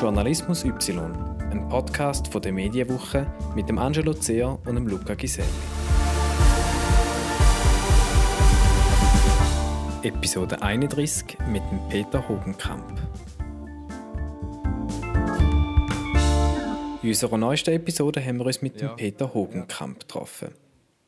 Journalismus Y, ein Podcast von der Medienwoche mit dem Angelo Zeher und dem Luca Giselle. Episode 31 mit dem Peter Hogenkamp. In unserer neuesten Episode haben wir uns mit dem Peter Hogenkamp getroffen.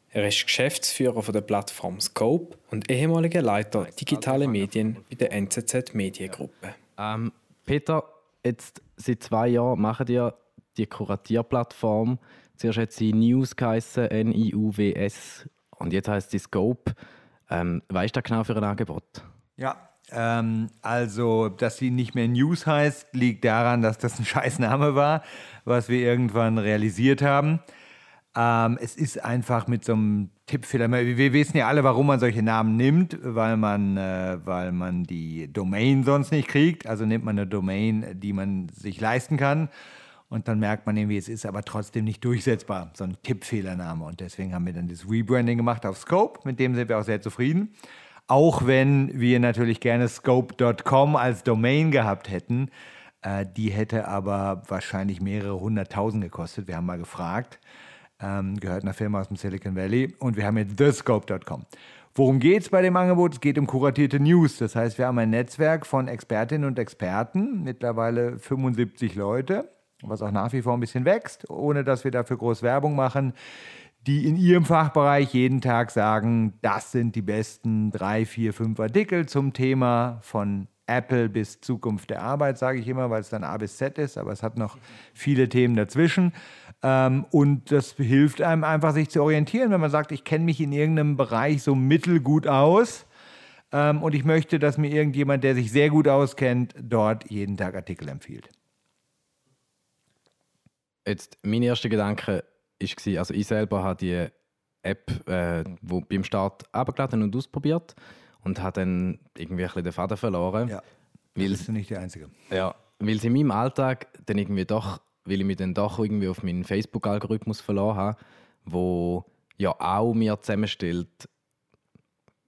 Er ist Geschäftsführer von der Plattform Scope und ehemaliger Leiter digitale Medien bei der NZZ Mediengruppe. Ähm, Peter, jetzt seit zwei Jahren machen ihr die Kuratierplattform. Zuerst hat sie News geheißen, N-I-U-W-S. Und jetzt heißt sie Scope. Ähm, ist das genau für ein Angebot? Ja, ähm, also, dass sie nicht mehr News heißt, liegt daran, dass das ein Scheißname war, was wir irgendwann realisiert haben. Ähm, es ist einfach mit so einem Tippfehler. Wir wissen ja alle, warum man solche Namen nimmt, weil man, äh, weil man die Domain sonst nicht kriegt. Also nimmt man eine Domain, die man sich leisten kann. Und dann merkt man irgendwie, es ist aber trotzdem nicht durchsetzbar, so ein Tippfehlername. Und deswegen haben wir dann das Rebranding gemacht auf Scope, mit dem sind wir auch sehr zufrieden. Auch wenn wir natürlich gerne scope.com als Domain gehabt hätten. Äh, die hätte aber wahrscheinlich mehrere hunderttausend gekostet. Wir haben mal gefragt ähm, gehört einer Firma aus dem Silicon Valley und wir haben jetzt thescope.com. Worum geht es bei dem Angebot? Es geht um kuratierte News. Das heißt, wir haben ein Netzwerk von Expertinnen und Experten, mittlerweile 75 Leute, was auch nach wie vor ein bisschen wächst, ohne dass wir dafür groß Werbung machen, die in ihrem Fachbereich jeden Tag sagen, das sind die besten drei, vier, fünf Artikel zum Thema von Apple bis Zukunft der Arbeit, sage ich immer, weil es dann A bis Z ist, aber es hat noch viele Themen dazwischen. Ähm, und das hilft einem einfach, sich zu orientieren, wenn man sagt, ich kenne mich in irgendeinem Bereich so mittelgut aus ähm, und ich möchte, dass mir irgendjemand, der sich sehr gut auskennt, dort jeden Tag Artikel empfiehlt. Jetzt, mein erster Gedanke war, also ich selber habe die App äh, wo beim Start abgeladen und ausprobiert und habe dann irgendwie ein bisschen den Faden verloren. Ja, weil, bist du nicht der Einzige. Ja, weil es in meinem Alltag dann irgendwie doch weil ich mich dann doch irgendwie auf meinen Facebook-Algorithmus verloren habe, wo ja auch mir zusammenstellt,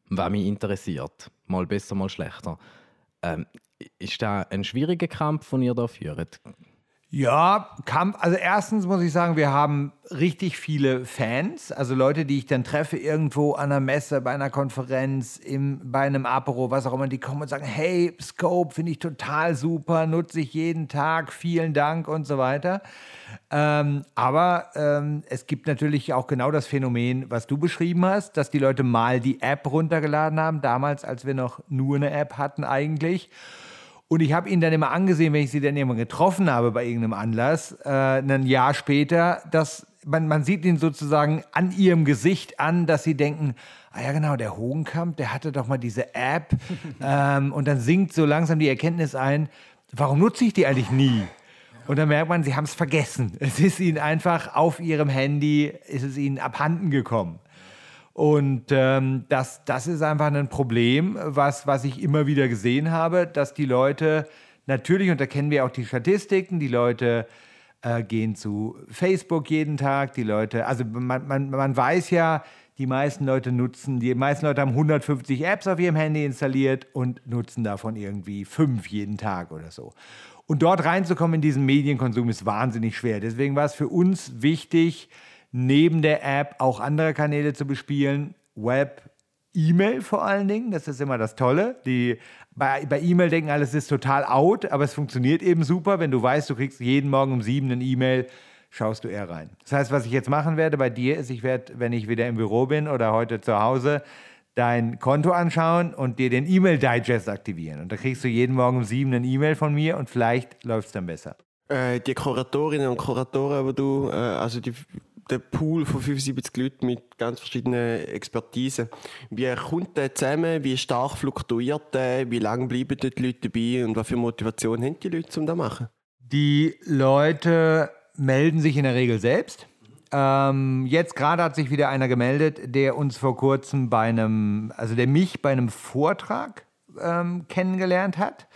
was mich interessiert. Mal besser, mal schlechter. Ähm, ist da ein schwieriger Kampf, den ihr da führt? Ja, Kampf. Also erstens muss ich sagen, wir haben richtig viele Fans, also Leute, die ich dann treffe irgendwo an einer Messe, bei einer Konferenz, im, bei einem Apero, was auch immer, die kommen und sagen, hey, Scope finde ich total super, nutze ich jeden Tag, vielen Dank und so weiter. Ähm, aber ähm, es gibt natürlich auch genau das Phänomen, was du beschrieben hast, dass die Leute mal die App runtergeladen haben, damals, als wir noch nur eine App hatten eigentlich und ich habe ihn dann immer angesehen, wenn ich sie dann immer getroffen habe bei irgendeinem Anlass, äh, ein Jahr später, dass man, man sieht ihn sozusagen an ihrem Gesicht an, dass sie denken, ah ja genau, der Hogenkamp, der hatte doch mal diese App ähm, und dann sinkt so langsam die Erkenntnis ein, warum nutze ich die eigentlich nie? Und dann merkt man, sie haben es vergessen. Es ist ihnen einfach auf ihrem Handy, ist es ihnen abhanden gekommen. Und ähm, das, das ist einfach ein Problem, was, was ich immer wieder gesehen habe, dass die Leute natürlich, und da kennen wir auch die Statistiken, die Leute äh, gehen zu Facebook jeden Tag, die Leute, also man, man, man weiß ja, die meisten Leute nutzen, die meisten Leute haben 150 Apps auf ihrem Handy installiert und nutzen davon irgendwie fünf jeden Tag oder so. Und dort reinzukommen in diesen Medienkonsum ist wahnsinnig schwer. Deswegen war es für uns wichtig, neben der App auch andere Kanäle zu bespielen. Web, E-Mail vor allen Dingen, das ist immer das Tolle. Die, bei, E-Mail denken alles ist total out, aber es funktioniert eben super. Wenn du weißt, du kriegst jeden Morgen um sieben eine E-Mail, schaust du eher rein. Das heißt, was ich jetzt machen werde bei dir ist, ich werde, wenn ich wieder im Büro bin oder heute zu Hause, dein Konto anschauen und dir den E-Mail-Digest aktivieren. Und da kriegst du jeden Morgen um sieben eine E-Mail von mir und vielleicht läuft es dann besser. Äh, die Kuratorinnen und Kuratoren, die du, äh, also die der Pool von 75 Leuten mit ganz verschiedenen Expertisen. Wie kommt der zusammen? Wie stark fluktuiert der? Wie lange bleiben dort die Leute dabei? Und was für Motivation haben die Leute, um das zu machen? Die Leute melden sich in der Regel selbst. Ähm, jetzt gerade hat sich wieder einer gemeldet, der uns vor kurzem bei einem, also der mich bei einem Vortrag ähm, kennengelernt hat.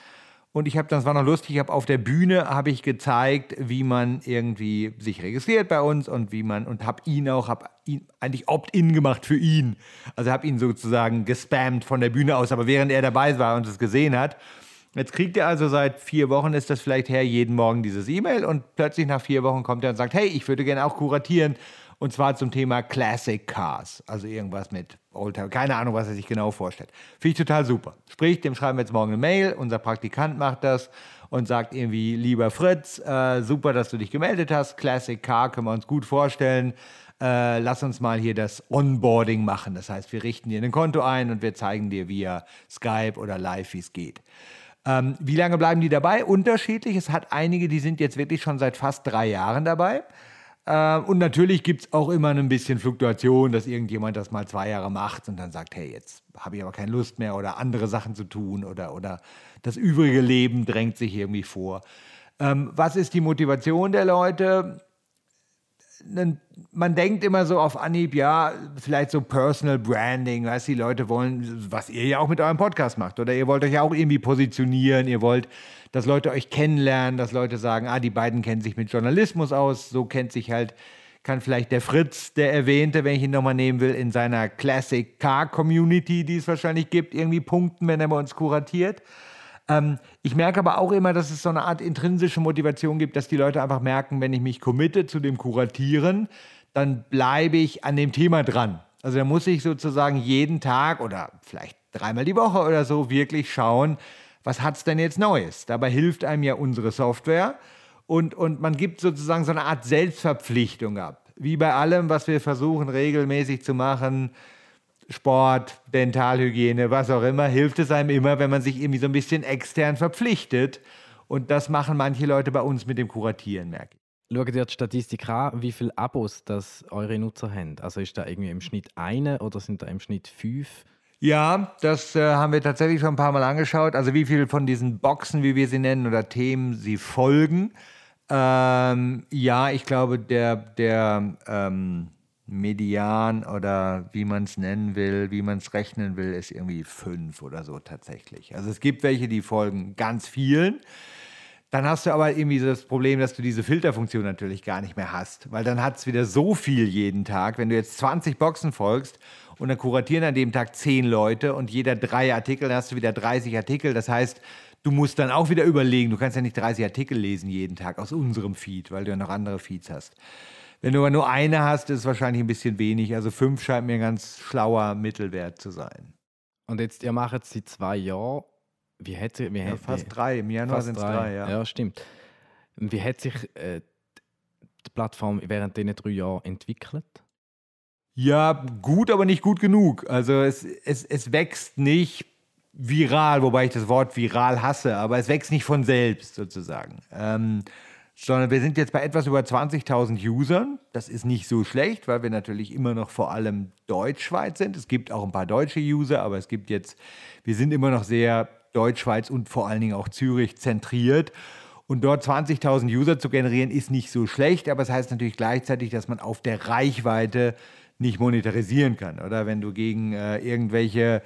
Und ich habe, das war noch lustig, ich habe auf der Bühne habe ich gezeigt, wie man irgendwie sich registriert bei uns und wie man und habe ihn auch, habe ihn eigentlich opt-in gemacht für ihn. Also habe ihn sozusagen gespammt von der Bühne aus, aber während er dabei war und es gesehen hat. Jetzt kriegt er also seit vier Wochen, ist das vielleicht her, jeden Morgen dieses E-Mail und plötzlich nach vier Wochen kommt er und sagt, hey, ich würde gerne auch kuratieren und zwar zum Thema Classic Cars, also irgendwas mit Oldtimer, keine Ahnung, was er sich genau vorstellt. Finde ich total super. Sprich, dem schreiben wir jetzt morgen eine Mail, unser Praktikant macht das und sagt irgendwie, lieber Fritz, äh, super, dass du dich gemeldet hast, Classic Car können wir uns gut vorstellen. Äh, lass uns mal hier das Onboarding machen. Das heißt, wir richten dir ein Konto ein und wir zeigen dir via Skype oder live, wie es geht. Ähm, wie lange bleiben die dabei? Unterschiedlich. Es hat einige, die sind jetzt wirklich schon seit fast drei Jahren dabei. Ähm, und natürlich gibt es auch immer ein bisschen Fluktuation, dass irgendjemand das mal zwei Jahre macht und dann sagt, hey, jetzt habe ich aber keine Lust mehr oder andere Sachen zu tun oder, oder das übrige Leben drängt sich irgendwie vor. Ähm, was ist die Motivation der Leute? Man denkt immer so auf Anhieb, ja, vielleicht so Personal Branding, was die Leute wollen, was ihr ja auch mit eurem Podcast macht. Oder ihr wollt euch ja auch irgendwie positionieren, ihr wollt, dass Leute euch kennenlernen, dass Leute sagen, ah, die beiden kennen sich mit Journalismus aus, so kennt sich halt, kann vielleicht der Fritz, der erwähnte, wenn ich ihn nochmal nehmen will, in seiner Classic Car Community, die es wahrscheinlich gibt, irgendwie punkten, wenn er bei uns kuratiert. Ähm, ich merke aber auch immer, dass es so eine Art intrinsische Motivation gibt, dass die Leute einfach merken, wenn ich mich committe zu dem Kuratieren, dann bleibe ich an dem Thema dran. Also da muss ich sozusagen jeden Tag oder vielleicht dreimal die Woche oder so wirklich schauen, was hat es denn jetzt Neues? Dabei hilft einem ja unsere Software und, und man gibt sozusagen so eine Art Selbstverpflichtung ab. Wie bei allem, was wir versuchen regelmäßig zu machen, Sport, Dentalhygiene, was auch immer, hilft es einem immer, wenn man sich irgendwie so ein bisschen extern verpflichtet. Und das machen manche Leute bei uns mit dem Kuratieren, merke ich. Schaut ihr die Statistik an, wie viele Abos das eure Nutzer haben? Also ist da irgendwie im Schnitt eine oder sind da im Schnitt fünf? Ja, das äh, haben wir tatsächlich schon ein paar Mal angeschaut. Also wie viele von diesen Boxen, wie wir sie nennen, oder Themen sie folgen. Ähm, ja, ich glaube, der, der ähm, Median oder wie man es nennen will, wie man es rechnen will, ist irgendwie fünf oder so tatsächlich. Also es gibt welche, die folgen ganz vielen. Dann hast du aber irgendwie das Problem, dass du diese Filterfunktion natürlich gar nicht mehr hast, weil dann hat es wieder so viel jeden Tag. Wenn du jetzt 20 Boxen folgst und dann kuratieren an dem Tag 10 Leute und jeder drei Artikel, dann hast du wieder 30 Artikel. Das heißt, du musst dann auch wieder überlegen, du kannst ja nicht 30 Artikel lesen jeden Tag aus unserem Feed, weil du ja noch andere Feeds hast. Wenn du aber nur eine hast, ist es wahrscheinlich ein bisschen wenig. Also fünf scheint mir ein ganz schlauer Mittelwert zu sein. Und jetzt, ihr macht seit zwei Jahren. Wie sich, wie ja, fast drei. Im Januar sind es drei. drei, ja. Ja, stimmt. Wie hat sich äh, die Plattform während diesen drei Jahren entwickelt? Ja, gut, aber nicht gut genug. Also es, es, es wächst nicht viral, wobei ich das Wort viral hasse, aber es wächst nicht von selbst sozusagen. Ähm, sondern wir sind jetzt bei etwas über 20.000 Usern. Das ist nicht so schlecht, weil wir natürlich immer noch vor allem Deutschschweiz sind. Es gibt auch ein paar deutsche User, aber es gibt jetzt, wir sind immer noch sehr Deutschschweiz und vor allen Dingen auch Zürich zentriert. Und dort 20.000 User zu generieren, ist nicht so schlecht, aber es das heißt natürlich gleichzeitig, dass man auf der Reichweite nicht monetarisieren kann. Oder wenn du gegen äh, irgendwelche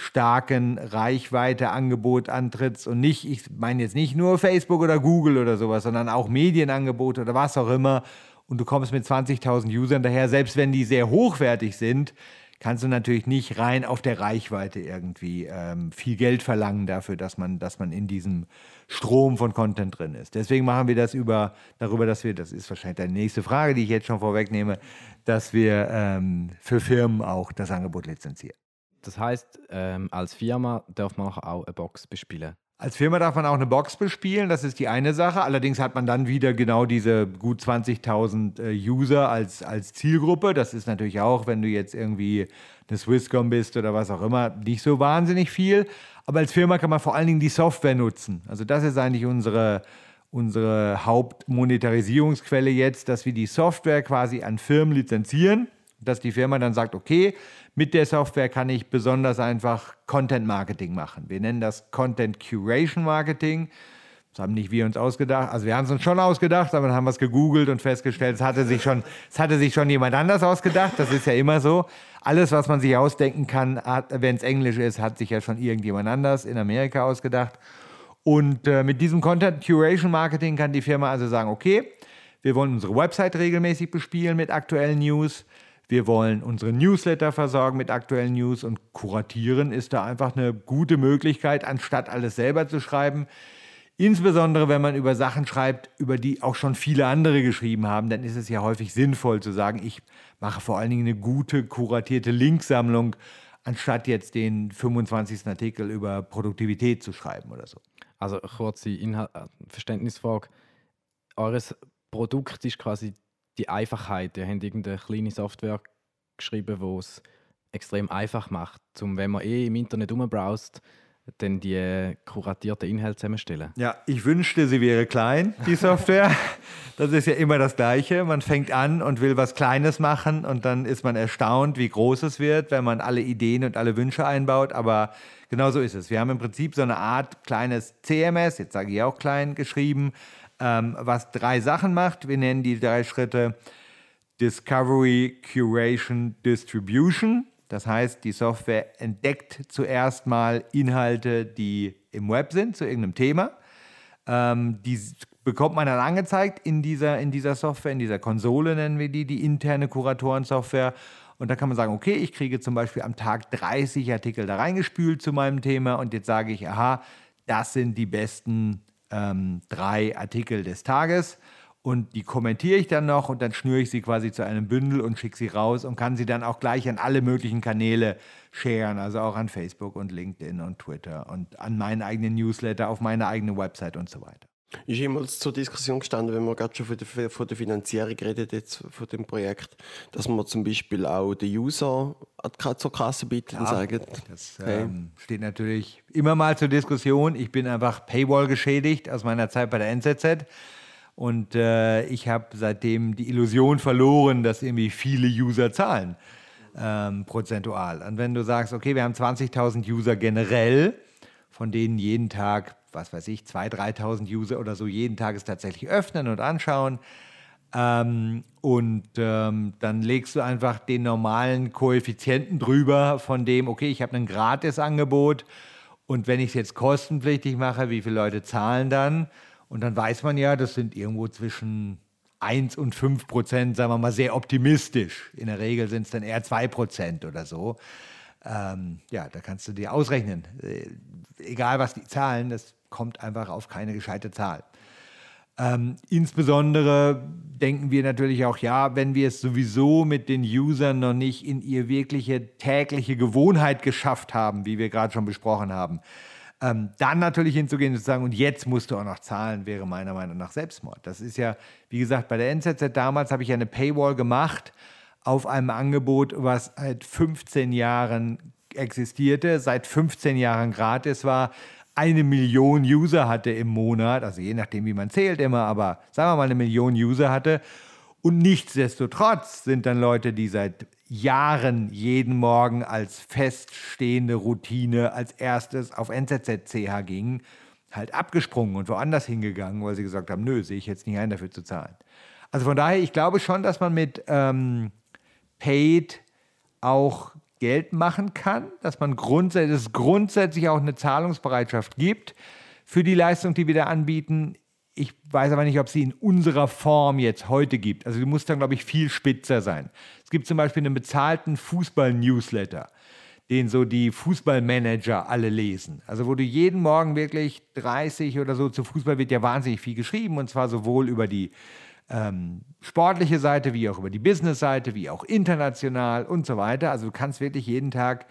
starken Reichweite-Angebot antrittst und nicht, ich meine jetzt nicht nur Facebook oder Google oder sowas, sondern auch Medienangebote oder was auch immer und du kommst mit 20.000 Usern daher, selbst wenn die sehr hochwertig sind, kannst du natürlich nicht rein auf der Reichweite irgendwie ähm, viel Geld verlangen dafür, dass man, dass man in diesem Strom von Content drin ist. Deswegen machen wir das über, darüber, dass wir, das ist wahrscheinlich deine nächste Frage, die ich jetzt schon vorwegnehme, dass wir ähm, für Firmen auch das Angebot lizenzieren. Das heißt, ähm, als Firma darf man auch eine Box bespielen. Als Firma darf man auch eine Box bespielen, das ist die eine Sache. Allerdings hat man dann wieder genau diese gut 20.000 äh, User als, als Zielgruppe. Das ist natürlich auch, wenn du jetzt irgendwie eine Swisscom bist oder was auch immer, nicht so wahnsinnig viel. Aber als Firma kann man vor allen Dingen die Software nutzen. Also das ist eigentlich unsere, unsere Hauptmonetarisierungsquelle jetzt, dass wir die Software quasi an Firmen lizenzieren, dass die Firma dann sagt, okay, mit der Software kann ich besonders einfach Content Marketing machen. Wir nennen das Content Curation Marketing. Das haben nicht wir uns ausgedacht. Also wir haben es uns schon ausgedacht, aber dann haben wir es gegoogelt und festgestellt, es hatte sich schon, es hatte sich schon jemand anders ausgedacht. Das ist ja immer so. Alles, was man sich ausdenken kann, wenn es Englisch ist, hat sich ja schon irgendjemand anders in Amerika ausgedacht. Und äh, mit diesem Content Curation Marketing kann die Firma also sagen, okay, wir wollen unsere Website regelmäßig bespielen mit aktuellen News. Wir wollen unsere Newsletter versorgen mit aktuellen News und kuratieren ist da einfach eine gute Möglichkeit, anstatt alles selber zu schreiben. Insbesondere wenn man über Sachen schreibt, über die auch schon viele andere geschrieben haben, dann ist es ja häufig sinnvoll zu sagen, ich mache vor allen Dingen eine gute, kuratierte Linksammlung, anstatt jetzt den 25. Artikel über Produktivität zu schreiben oder so. Also kurze Inhalt äh, Verständnisfrage. Eures Produkt ist quasi die Einfachheit. Ihr habt irgendeine kleine Software geschrieben, die es extrem einfach macht, um, wenn man eh im Internet rumbrowst, dann die kuratierten Inhalte zusammenstellen. Ja, ich wünschte, sie wäre klein, die Software. das ist ja immer das Gleiche. Man fängt an und will was Kleines machen und dann ist man erstaunt, wie groß es wird, wenn man alle Ideen und alle Wünsche einbaut. Aber genau so ist es. Wir haben im Prinzip so eine Art kleines CMS, jetzt sage ich auch klein, geschrieben, ähm, was drei Sachen macht. Wir nennen die drei Schritte Discovery, Curation, Distribution. Das heißt, die Software entdeckt zuerst mal Inhalte, die im Web sind, zu irgendeinem Thema. Ähm, die bekommt man dann angezeigt in dieser, in dieser Software, in dieser Konsole nennen wir die, die interne Kuratorensoftware. Und da kann man sagen, okay, ich kriege zum Beispiel am Tag 30 Artikel da reingespült zu meinem Thema und jetzt sage ich, aha, das sind die besten ähm, drei Artikel des Tages und die kommentiere ich dann noch und dann schnüre ich sie quasi zu einem Bündel und schicke sie raus und kann sie dann auch gleich an alle möglichen Kanäle sharen, also auch an Facebook und LinkedIn und Twitter und an meinen eigenen Newsletter, auf meine eigene Website und so weiter. Ist immer zur Diskussion gestanden, wenn man gerade schon von der, von der Finanzierung redet, jetzt von dem Projekt, dass man zum Beispiel auch den User zur Kasse bietet und sagt, das hey. ähm, steht natürlich immer mal zur Diskussion. Ich bin einfach Paywall geschädigt aus meiner Zeit bei der NZZ. Und äh, ich habe seitdem die Illusion verloren, dass irgendwie viele User zahlen, ähm, prozentual. Und wenn du sagst, okay, wir haben 20.000 User generell, von denen jeden Tag was weiß ich, 2.000, 3.000 User oder so jeden Tag es tatsächlich öffnen und anschauen. Ähm, und ähm, dann legst du einfach den normalen Koeffizienten drüber von dem, okay, ich habe ein Gratisangebot und wenn ich es jetzt kostenpflichtig mache, wie viele Leute zahlen dann? Und dann weiß man ja, das sind irgendwo zwischen 1 und 5 Prozent, sagen wir mal sehr optimistisch. In der Regel sind es dann eher 2 Prozent oder so. Ähm, ja, da kannst du dir ausrechnen. Äh, egal was die zahlen, das kommt einfach auf keine gescheite Zahl. Ähm, insbesondere denken wir natürlich auch, ja, wenn wir es sowieso mit den Usern noch nicht in ihr wirkliche tägliche Gewohnheit geschafft haben, wie wir gerade schon besprochen haben, ähm, dann natürlich hinzugehen und zu sagen, und jetzt musst du auch noch zahlen, wäre meiner Meinung nach Selbstmord. Das ist ja, wie gesagt, bei der NZZ damals habe ich eine Paywall gemacht auf einem Angebot, was seit 15 Jahren existierte, seit 15 Jahren gratis war eine Million User hatte im Monat, also je nachdem, wie man zählt immer, aber sagen wir mal eine Million User hatte. Und nichtsdestotrotz sind dann Leute, die seit Jahren jeden Morgen als feststehende Routine als erstes auf NZZ-CH gingen, halt abgesprungen und woanders hingegangen, weil sie gesagt haben, nö, sehe ich jetzt nicht ein, dafür zu zahlen. Also von daher, ich glaube schon, dass man mit ähm, Paid auch Geld machen kann, dass man grundsätzlich, es grundsätzlich auch eine Zahlungsbereitschaft gibt für die Leistung, die wir da anbieten. Ich weiß aber nicht, ob sie in unserer Form jetzt heute gibt. Also du musst dann, glaube ich, viel spitzer sein. Es gibt zum Beispiel einen bezahlten Fußball-Newsletter, den so die Fußballmanager alle lesen. Also wo du jeden Morgen wirklich 30 oder so zu Fußball wird ja wahnsinnig viel geschrieben und zwar sowohl über die ähm, sportliche Seite, wie auch über die Business-Seite, wie auch international und so weiter. Also du kannst wirklich jeden Tag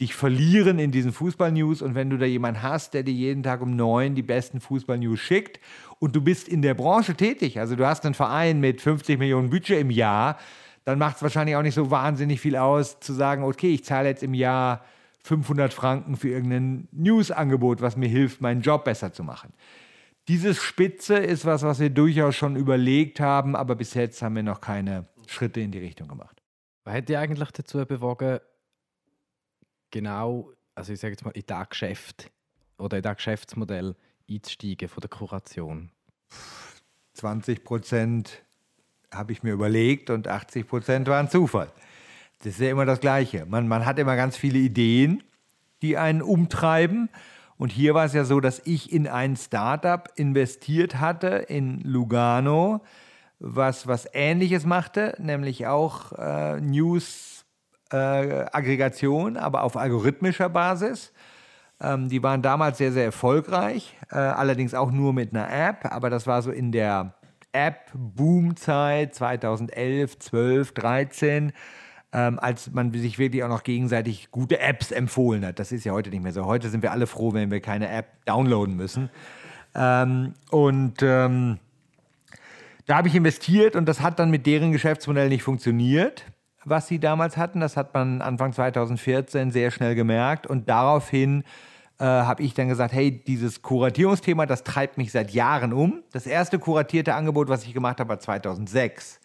dich verlieren in diesen Fußball-News und wenn du da jemanden hast, der dir jeden Tag um neun die besten Fußball-News schickt und du bist in der Branche tätig, also du hast einen Verein mit 50 Millionen Budget im Jahr, dann macht es wahrscheinlich auch nicht so wahnsinnig viel aus, zu sagen, okay, ich zahle jetzt im Jahr 500 Franken für irgendein News-Angebot, was mir hilft, meinen Job besser zu machen. Dieses Spitze ist was, was wir durchaus schon überlegt haben, aber bis jetzt haben wir noch keine Schritte in die Richtung gemacht. Was hat dich eigentlich dazu bewogen, genau, also ich sage jetzt mal, in das Geschäft oder in das Geschäftsmodell einzusteigen von der Kuration? 20 Prozent habe ich mir überlegt und 80 Prozent waren Zufall. Das ist ja immer das Gleiche. Man, man hat immer ganz viele Ideen, die einen umtreiben. Und hier war es ja so, dass ich in ein Startup investiert hatte in Lugano, was, was Ähnliches machte, nämlich auch äh, News-Aggregation, äh, aber auf algorithmischer Basis. Ähm, die waren damals sehr, sehr erfolgreich, äh, allerdings auch nur mit einer App, aber das war so in der App-Boom-Zeit 2011, 12, 13. Ähm, als man sich wirklich auch noch gegenseitig gute Apps empfohlen hat. Das ist ja heute nicht mehr so. Heute sind wir alle froh, wenn wir keine App downloaden müssen. Ähm, und ähm, da habe ich investiert und das hat dann mit deren Geschäftsmodell nicht funktioniert, was sie damals hatten. Das hat man Anfang 2014 sehr schnell gemerkt und daraufhin äh, habe ich dann gesagt, hey, dieses Kuratierungsthema, das treibt mich seit Jahren um. Das erste kuratierte Angebot, was ich gemacht habe, war 2006.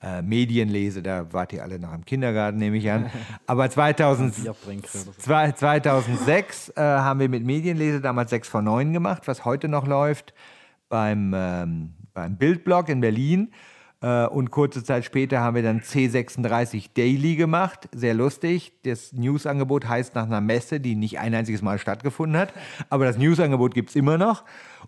Äh, Medienlese, da wart ihr alle noch im Kindergarten, nehme ich an. Aber 2000, 2006 äh, haben wir mit Medienlese damals 6 von 9 gemacht, was heute noch läuft beim, ähm, beim Bildblog in Berlin. Äh, und kurze Zeit später haben wir dann C36 Daily gemacht. Sehr lustig. Das Newsangebot heißt nach einer Messe, die nicht ein einziges Mal stattgefunden hat. Aber das Newsangebot gibt es immer noch.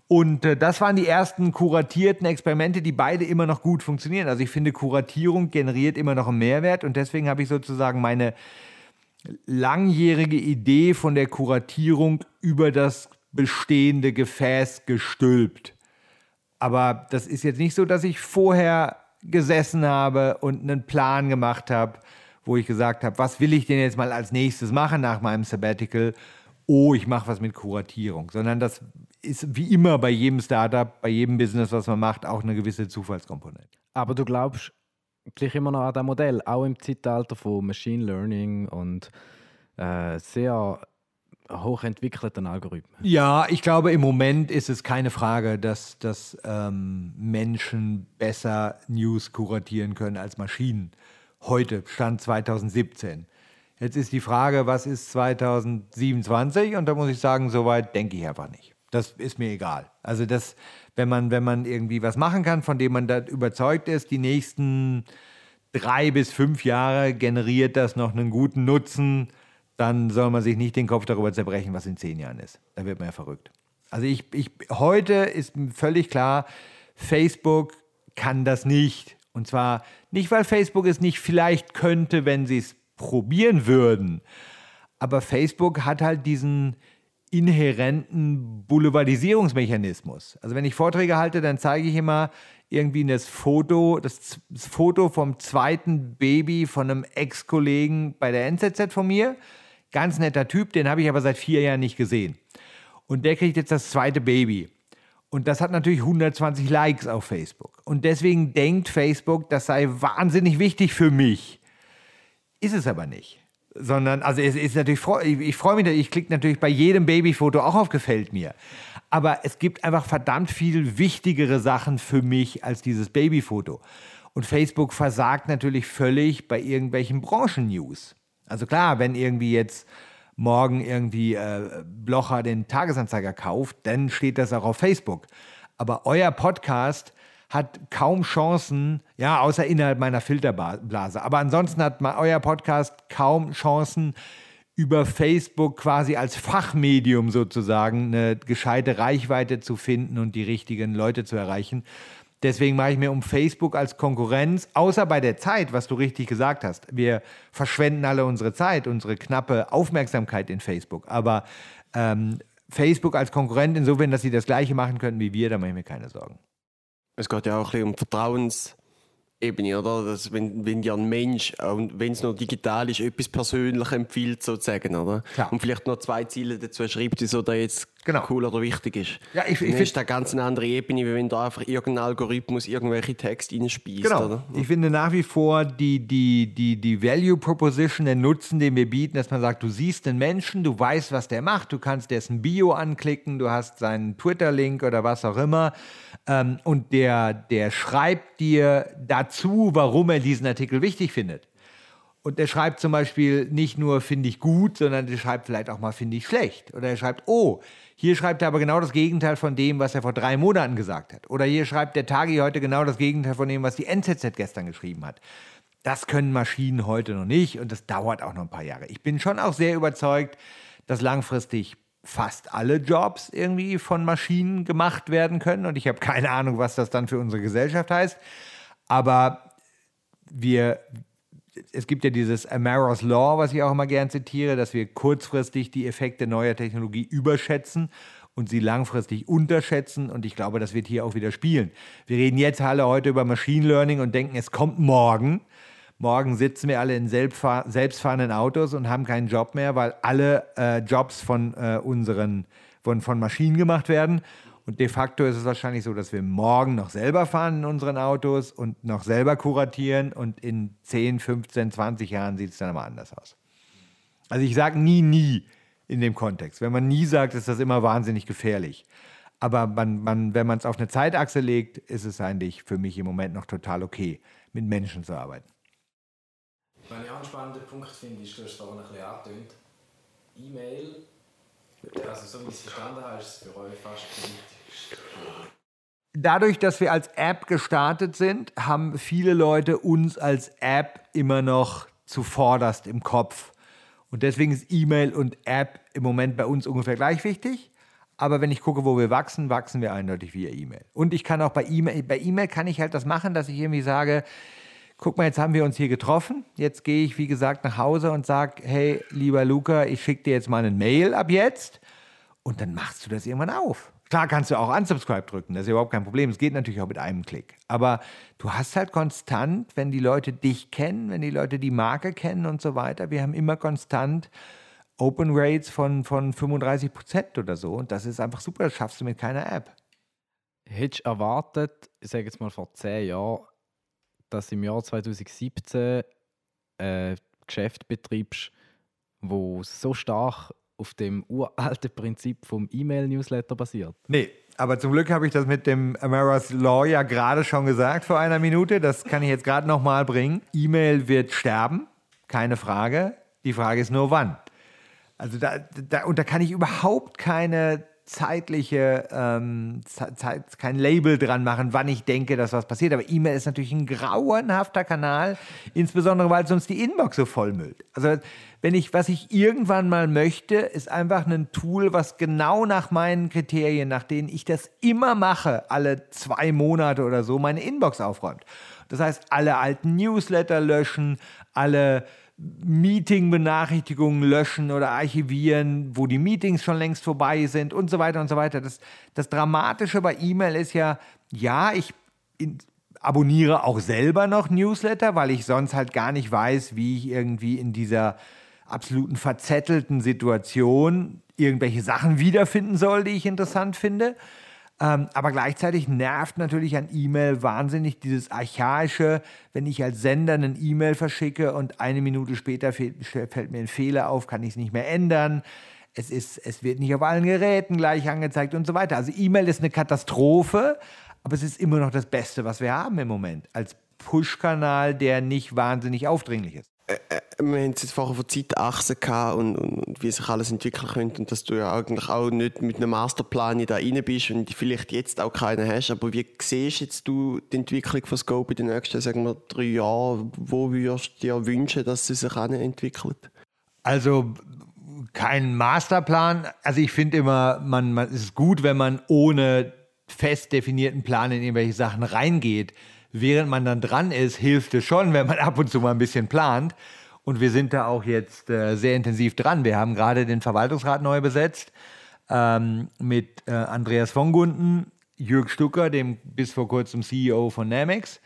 Und äh, das waren die ersten kuratierten Experimente, die beide immer noch gut funktionieren. Also ich finde, Kuratierung generiert immer noch einen Mehrwert. Und deswegen habe ich sozusagen meine langjährige Idee von der Kuratierung über das bestehende Gefäß gestülpt. Aber das ist jetzt nicht so, dass ich vorher gesessen habe und einen Plan gemacht habe, wo ich gesagt habe, was will ich denn jetzt mal als nächstes machen nach meinem Sabbatical? Oh, ich mache was mit Kuratierung, sondern das ist wie immer bei jedem Startup, bei jedem Business, was man macht, auch eine gewisse Zufallskomponente. Aber du glaubst gleich immer noch an das Modell, auch im Zeitalter von Machine Learning und äh, sehr hochentwickelten Algorithmen. Ja, ich glaube, im Moment ist es keine Frage, dass, dass ähm, Menschen besser News kuratieren können als Maschinen. Heute, Stand 2017. Jetzt ist die Frage, was ist 2027? Und da muss ich sagen, soweit denke ich einfach nicht. Das ist mir egal. Also das, wenn man, wenn man irgendwie was machen kann, von dem man da überzeugt ist, die nächsten drei bis fünf Jahre generiert das noch einen guten Nutzen dann soll man sich nicht den Kopf darüber zerbrechen, was in zehn Jahren ist. Da wird man ja verrückt. Also ich, ich, heute ist völlig klar, Facebook kann das nicht. Und zwar nicht, weil Facebook es nicht vielleicht könnte, wenn sie es probieren würden. Aber Facebook hat halt diesen inhärenten Boulevardisierungsmechanismus. Also wenn ich Vorträge halte, dann zeige ich immer irgendwie das Foto, das, das Foto vom zweiten Baby von einem Ex-Kollegen bei der NZZ von mir Ganz netter Typ, den habe ich aber seit vier Jahren nicht gesehen. Und der kriegt jetzt das zweite Baby. Und das hat natürlich 120 Likes auf Facebook. Und deswegen denkt Facebook, das sei wahnsinnig wichtig für mich. Ist es aber nicht. Sondern, also es ist natürlich, ich, freue mich, ich klicke natürlich bei jedem Babyfoto auch auf Gefällt mir. Aber es gibt einfach verdammt viel wichtigere Sachen für mich als dieses Babyfoto. Und Facebook versagt natürlich völlig bei irgendwelchen Branchen-News. Also klar, wenn irgendwie jetzt morgen irgendwie äh, Blocher den Tagesanzeiger kauft, dann steht das auch auf Facebook. Aber euer Podcast hat kaum Chancen, ja, außer innerhalb meiner Filterblase. Aber ansonsten hat euer Podcast kaum Chancen, über Facebook quasi als Fachmedium sozusagen eine gescheite Reichweite zu finden und die richtigen Leute zu erreichen. Deswegen mache ich mir um Facebook als Konkurrenz, außer bei der Zeit, was du richtig gesagt hast. Wir verschwenden alle unsere Zeit, unsere knappe Aufmerksamkeit in Facebook. Aber ähm, Facebook als Konkurrent insofern, dass sie das Gleiche machen könnten wie wir, da mache ich mir keine Sorgen. Es geht ja auch ein um Vertrauens Ebene, oder? Dass, wenn, wenn dir ein Mensch, und wenn es nur digital ist, etwas persönlich empfiehlt, sozusagen, oder? Klar. Und vielleicht noch zwei Ziele dazu schreibt, wieso da jetzt genau. cool oder wichtig ist. Ja, ich, ich ist da ganz eine andere Ebene, wie wenn da einfach irgendein Algorithmus irgendwelche Texte reinspießt, genau. oder? Ich finde nach wie vor die, die, die, die Value Proposition, den Nutzen, den wir bieten, dass man sagt, du siehst den Menschen, du weißt, was der macht, du kannst dessen Bio anklicken, du hast seinen Twitter-Link oder was auch immer ähm, und der, der schreibt dir dazu, warum er diesen Artikel wichtig findet. Und der schreibt zum Beispiel nicht nur, finde ich gut, sondern der schreibt vielleicht auch mal, finde ich schlecht. Oder er schreibt, oh, hier schreibt er aber genau das Gegenteil von dem, was er vor drei Monaten gesagt hat. Oder hier schreibt der Tagi heute genau das Gegenteil von dem, was die NZZ gestern geschrieben hat. Das können Maschinen heute noch nicht und das dauert auch noch ein paar Jahre. Ich bin schon auch sehr überzeugt, dass langfristig fast alle Jobs irgendwie von Maschinen gemacht werden können. Und ich habe keine Ahnung, was das dann für unsere Gesellschaft heißt. Aber wir, es gibt ja dieses Amaros Law, was ich auch immer gern zitiere, dass wir kurzfristig die Effekte neuer Technologie überschätzen und sie langfristig unterschätzen. Und ich glaube, das wird hier auch wieder spielen. Wir reden jetzt alle heute über Machine Learning und denken, es kommt morgen. Morgen sitzen wir alle in selbstfahrenden Autos und haben keinen Job mehr, weil alle äh, Jobs von äh, unseren von, von Maschinen gemacht werden. Und de facto ist es wahrscheinlich so, dass wir morgen noch selber fahren in unseren Autos und noch selber kuratieren und in 10, 15, 20 Jahren sieht es dann aber anders aus. Also ich sage nie, nie in dem Kontext. Wenn man nie sagt, ist das immer wahnsinnig gefährlich. Aber man, man, wenn man es auf eine Zeitachse legt, ist es eigentlich für mich im Moment noch total okay, mit Menschen zu arbeiten. Was ich auch einen spannenden Punkt finde, ist, du hast vorhin ein bisschen angetönt, E-Mail also so wie ich es verstanden habe, ist es für euch fast politisch. Dadurch, dass wir als App gestartet sind, haben viele Leute uns als App immer noch zuvorderst im Kopf. Und deswegen ist E-Mail und App im Moment bei uns ungefähr gleich wichtig. Aber wenn ich gucke, wo wir wachsen, wachsen wir eindeutig via E-Mail. Und ich kann auch bei E-Mail, bei E-Mail kann ich halt das machen, dass ich irgendwie sage, guck mal, jetzt haben wir uns hier getroffen. Jetzt gehe ich, wie gesagt, nach Hause und sage, hey, lieber Luca, ich schicke dir jetzt mal eine Mail ab jetzt. Und dann machst du das irgendwann auf. Klar kannst du auch Unsubscribe drücken, das ist überhaupt kein Problem. Es geht natürlich auch mit einem Klick. Aber du hast halt konstant, wenn die Leute dich kennen, wenn die Leute die Marke kennen und so weiter, wir haben immer konstant Open Rates von, von 35 Prozent oder so. Und das ist einfach super, das schaffst du mit keiner App. Hättest du erwartet, ich sage jetzt mal vor zehn Jahren, dass im Jahr 2017 ein Geschäft betreibst, wo so stark auf dem uralten Prinzip vom E-Mail-Newsletter basiert. Nee, aber zum Glück habe ich das mit dem Amaras Law ja gerade schon gesagt vor einer Minute. Das kann ich jetzt gerade nochmal bringen. E-Mail wird sterben, keine Frage. Die Frage ist nur wann. Also da, da, und da kann ich überhaupt keine zeitliche, ähm, Zeit, kein Label dran machen, wann ich denke, dass was passiert. Aber E-Mail ist natürlich ein grauenhafter Kanal, insbesondere weil es uns die Inbox so vollmüllt. Also wenn ich, was ich irgendwann mal möchte, ist einfach ein Tool, was genau nach meinen Kriterien, nach denen ich das immer mache, alle zwei Monate oder so, meine Inbox aufräumt. Das heißt, alle alten Newsletter löschen, alle Meeting-Benachrichtigungen löschen oder archivieren, wo die Meetings schon längst vorbei sind und so weiter und so weiter. Das, das Dramatische bei E-Mail ist ja, ja, ich in, abonniere auch selber noch Newsletter, weil ich sonst halt gar nicht weiß, wie ich irgendwie in dieser absoluten verzettelten Situation irgendwelche Sachen wiederfinden soll, die ich interessant finde. Ähm, aber gleichzeitig nervt natürlich an E-Mail wahnsinnig dieses archaische, wenn ich als Sender eine E-Mail verschicke und eine Minute später fällt, mir ein Fehler auf, kann ich es nicht mehr ändern. Es, ist, es wird nicht auf allen Geräten gleich angezeigt und so weiter. Also E-Mail ist eine Katastrophe, aber es ist immer noch das Beste, was wir haben im Moment. Als Push-Kanal, der nicht wahnsinnig aufdringlich ist. Äh, äh, wir haben jetzt vorher von Zeitachsen gehabt und, und, und, wie sich alles entwickeln könnte und dass du ja eigentlich auch nicht mit einem Masterplan da rein bist und vielleicht jetzt auch keinen hast. Aber wie siehst jetzt du die Entwicklung von Scope in den nächsten, sagen wir, drei Jahren? Wo würdest du dir wünschen, dass sie sich entwickelt? Also kein Masterplan. Also ich finde immer, man, man, es ist gut, wenn man ohne fest definierten Plan in irgendwelche Sachen reingeht während man dann dran ist, hilft es schon, wenn man ab und zu mal ein bisschen plant. Und wir sind da auch jetzt äh, sehr intensiv dran. Wir haben gerade den Verwaltungsrat neu besetzt ähm, mit äh, Andreas von Gunden, Jürg Stucker, dem bis vor kurzem CEO von Namex,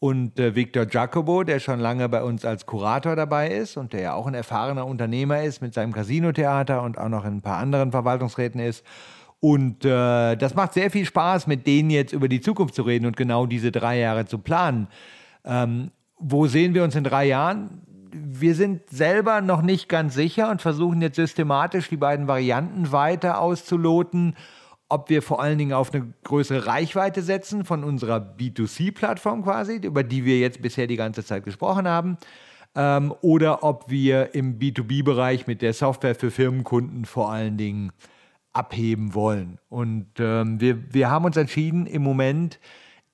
und äh, Victor Jacobo, der schon lange bei uns als Kurator dabei ist und der ja auch ein erfahrener Unternehmer ist mit seinem Casino-Theater und auch noch in ein paar anderen Verwaltungsräten ist. Und äh, das macht sehr viel Spaß, mit denen jetzt über die Zukunft zu reden und genau diese drei Jahre zu planen. Ähm, wo sehen wir uns in drei Jahren? Wir sind selber noch nicht ganz sicher und versuchen jetzt systematisch die beiden Varianten weiter auszuloten, ob wir vor allen Dingen auf eine größere Reichweite setzen von unserer B2C-Plattform quasi, über die wir jetzt bisher die ganze Zeit gesprochen haben, ähm, oder ob wir im B2B-Bereich mit der Software für Firmenkunden vor allen Dingen abheben wollen. Und ähm, wir, wir haben uns entschieden, im Moment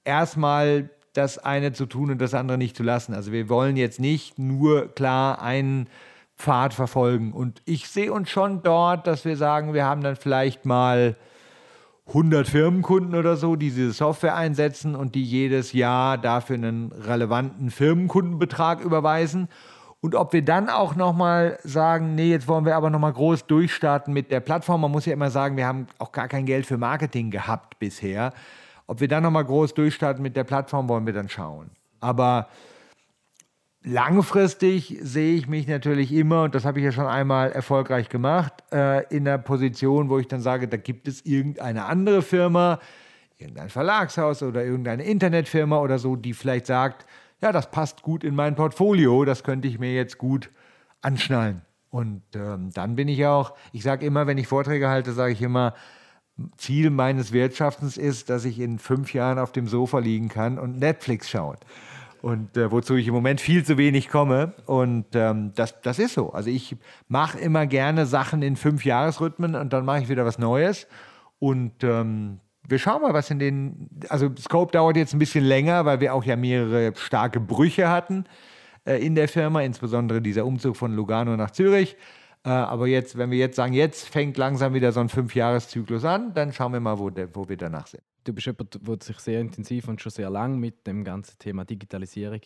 erstmal das eine zu tun und das andere nicht zu lassen. Also wir wollen jetzt nicht nur klar einen Pfad verfolgen. Und ich sehe uns schon dort, dass wir sagen, wir haben dann vielleicht mal 100 Firmenkunden oder so, die diese Software einsetzen und die jedes Jahr dafür einen relevanten Firmenkundenbetrag überweisen. Und ob wir dann auch nochmal sagen, nee, jetzt wollen wir aber nochmal groß durchstarten mit der Plattform. Man muss ja immer sagen, wir haben auch gar kein Geld für Marketing gehabt bisher. Ob wir dann nochmal groß durchstarten mit der Plattform, wollen wir dann schauen. Aber langfristig sehe ich mich natürlich immer, und das habe ich ja schon einmal erfolgreich gemacht, äh, in der Position, wo ich dann sage, da gibt es irgendeine andere Firma, irgendein Verlagshaus oder irgendeine Internetfirma oder so, die vielleicht sagt, ja, das passt gut in mein Portfolio, das könnte ich mir jetzt gut anschnallen. Und ähm, dann bin ich auch, ich sage immer, wenn ich Vorträge halte, sage ich immer, Ziel meines Wirtschaftens ist, dass ich in fünf Jahren auf dem Sofa liegen kann und Netflix schauen und äh, wozu ich im Moment viel zu wenig komme. Und ähm, das, das ist so. Also ich mache immer gerne Sachen in fünf Jahresrhythmen und dann mache ich wieder was Neues. Und ähm, wir schauen mal, was in den. Also Scope dauert jetzt ein bisschen länger, weil wir auch ja mehrere starke Brüche hatten äh, in der Firma, insbesondere dieser Umzug von Lugano nach Zürich. Äh, aber jetzt, wenn wir jetzt sagen, jetzt fängt langsam wieder so ein Fünfjahreszyklus an, dann schauen wir mal, wo, der, wo wir danach sind. Du bist jemand, der sich sehr intensiv und schon sehr lang mit dem ganzen Thema Digitalisierung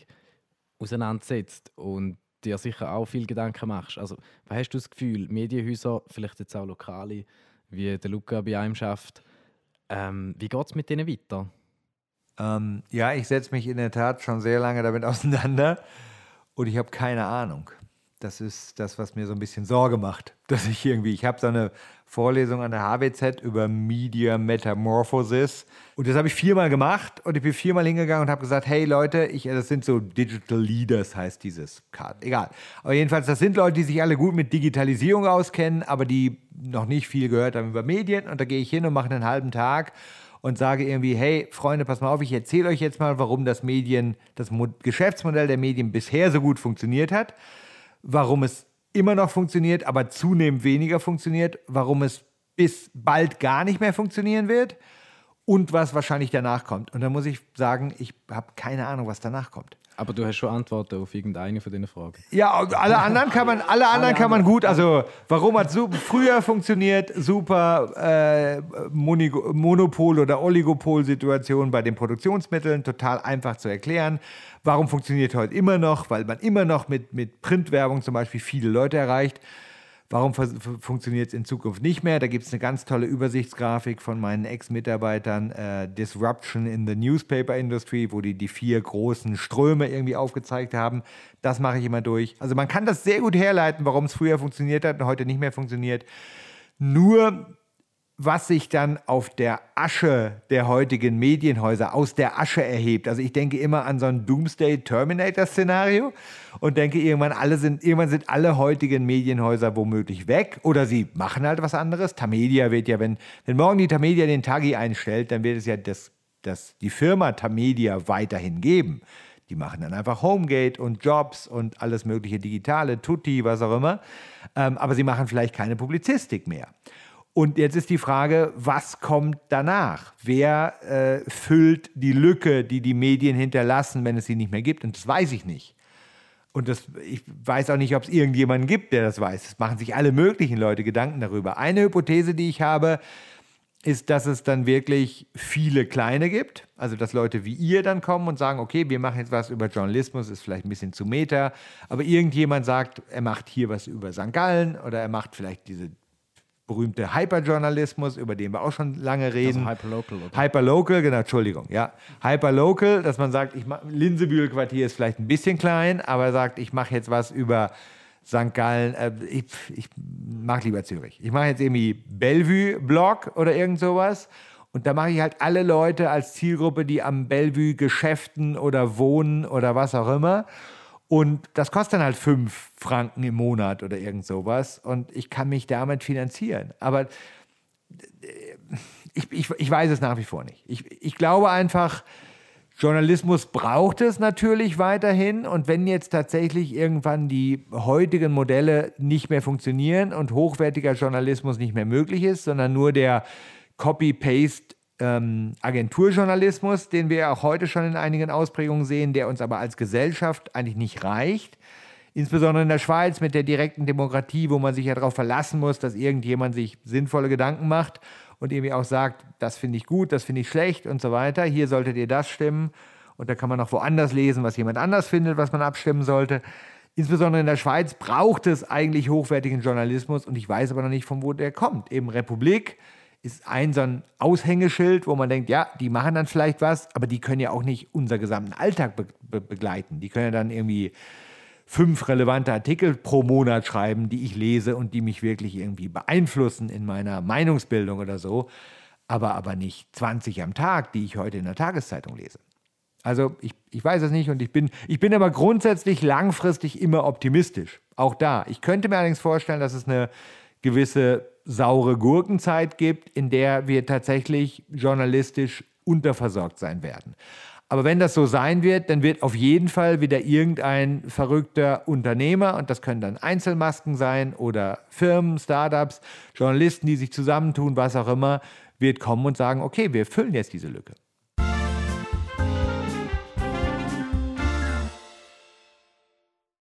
auseinandersetzt und dir sicher auch viel Gedanken machst. Also, was hast du das Gefühl, Medienhäuser, vielleicht jetzt auch Lokale, wie der Luca bei einem schafft, ähm, wie geht es mit denen weiter? Ähm, ja, ich setze mich in der Tat schon sehr lange damit auseinander und ich habe keine Ahnung. Das ist das, was mir so ein bisschen Sorge macht, dass ich irgendwie, ich habe so eine Vorlesung an der HWZ über Media Metamorphosis. Und das habe ich viermal gemacht und ich bin viermal hingegangen und habe gesagt, hey Leute, ich, das sind so Digital Leaders, heißt dieses Card. Egal. Aber jedenfalls, das sind Leute, die sich alle gut mit Digitalisierung auskennen, aber die noch nicht viel gehört haben über Medien. Und da gehe ich hin und mache einen halben Tag und sage irgendwie, hey Freunde, pass mal auf, ich erzähle euch jetzt mal, warum das Medien, das Geschäftsmodell der Medien bisher so gut funktioniert hat, warum es immer noch funktioniert, aber zunehmend weniger funktioniert, warum es bis bald gar nicht mehr funktionieren wird und was wahrscheinlich danach kommt. Und da muss ich sagen, ich habe keine Ahnung, was danach kommt. Aber du hast schon Antworten auf irgendeine von diesen Fragen. Ja, alle anderen kann man, alle anderen kann man gut. Also warum hat es früher funktioniert? Super äh, Monopol- oder Oligopol-Situation bei den Produktionsmitteln, total einfach zu erklären. Warum funktioniert heute immer noch? Weil man immer noch mit, mit Printwerbung zum Beispiel viele Leute erreicht. Warum funktioniert es in Zukunft nicht mehr? Da gibt es eine ganz tolle Übersichtsgrafik von meinen Ex-Mitarbeitern, äh, Disruption in the Newspaper Industry, wo die die vier großen Ströme irgendwie aufgezeigt haben. Das mache ich immer durch. Also man kann das sehr gut herleiten, warum es früher funktioniert hat und heute nicht mehr funktioniert. Nur was sich dann auf der Asche der heutigen Medienhäuser aus der Asche erhebt. Also ich denke immer an so ein Doomsday Terminator Szenario und denke irgendwann alle sind irgendwann sind alle heutigen Medienhäuser womöglich weg oder sie machen halt was anderes. Tamedia wird ja wenn wenn morgen die Tamedia den Tagi einstellt, dann wird es ja das, das die Firma Tamedia weiterhin geben. Die machen dann einfach Homegate und Jobs und alles mögliche digitale, Tutti, was auch immer. Ähm, aber sie machen vielleicht keine Publizistik mehr. Und jetzt ist die Frage, was kommt danach? Wer äh, füllt die Lücke, die die Medien hinterlassen, wenn es sie nicht mehr gibt? Und das weiß ich nicht. Und das, ich weiß auch nicht, ob es irgendjemanden gibt, der das weiß. Es machen sich alle möglichen Leute Gedanken darüber. Eine Hypothese, die ich habe, ist, dass es dann wirklich viele kleine gibt. Also, dass Leute wie ihr dann kommen und sagen, okay, wir machen jetzt was über Journalismus, ist vielleicht ein bisschen zu meta. Aber irgendjemand sagt, er macht hier was über St. Gallen oder er macht vielleicht diese berühmte Hyperjournalismus, über den wir auch schon lange reden. Also Hyperlocal. Oder? Hyperlocal, genau, Entschuldigung, ja. Hyperlocal, dass man sagt, ich Linsebühl-Quartier ist vielleicht ein bisschen klein, aber sagt, ich mache jetzt was über St. Gallen, äh, ich, ich mag lieber Zürich. Ich mache jetzt irgendwie Bellevue-Blog oder irgend sowas. Und da mache ich halt alle Leute als Zielgruppe, die am Bellevue Geschäften oder wohnen oder was auch immer. Und das kostet dann halt fünf Franken im Monat oder irgend sowas. Und ich kann mich damit finanzieren. Aber äh, ich, ich, ich weiß es nach wie vor nicht. Ich, ich glaube einfach, Journalismus braucht es natürlich weiterhin. Und wenn jetzt tatsächlich irgendwann die heutigen Modelle nicht mehr funktionieren und hochwertiger Journalismus nicht mehr möglich ist, sondern nur der Copy-Paste ähm, Agenturjournalismus, den wir auch heute schon in einigen Ausprägungen sehen, der uns aber als Gesellschaft eigentlich nicht reicht. Insbesondere in der Schweiz mit der direkten Demokratie, wo man sich ja darauf verlassen muss, dass irgendjemand sich sinnvolle Gedanken macht und irgendwie auch sagt, das finde ich gut, das finde ich schlecht und so weiter. Hier solltet ihr das stimmen. Und da kann man auch woanders lesen, was jemand anders findet, was man abstimmen sollte. Insbesondere in der Schweiz braucht es eigentlich hochwertigen Journalismus und ich weiß aber noch nicht, von wo der kommt. Eben Republik ist ein so ein Aushängeschild, wo man denkt, ja, die machen dann vielleicht was, aber die können ja auch nicht unser gesamten Alltag be be begleiten. Die können ja dann irgendwie fünf relevante Artikel pro Monat schreiben, die ich lese und die mich wirklich irgendwie beeinflussen in meiner Meinungsbildung oder so, aber, aber nicht 20 am Tag, die ich heute in der Tageszeitung lese. Also ich, ich weiß es nicht und ich bin, ich bin aber grundsätzlich langfristig immer optimistisch. Auch da. Ich könnte mir allerdings vorstellen, dass es eine gewisse saure Gurkenzeit gibt, in der wir tatsächlich journalistisch unterversorgt sein werden. Aber wenn das so sein wird, dann wird auf jeden Fall wieder irgendein verrückter Unternehmer, und das können dann Einzelmasken sein oder Firmen, Startups, Journalisten, die sich zusammentun, was auch immer, wird kommen und sagen, okay, wir füllen jetzt diese Lücke.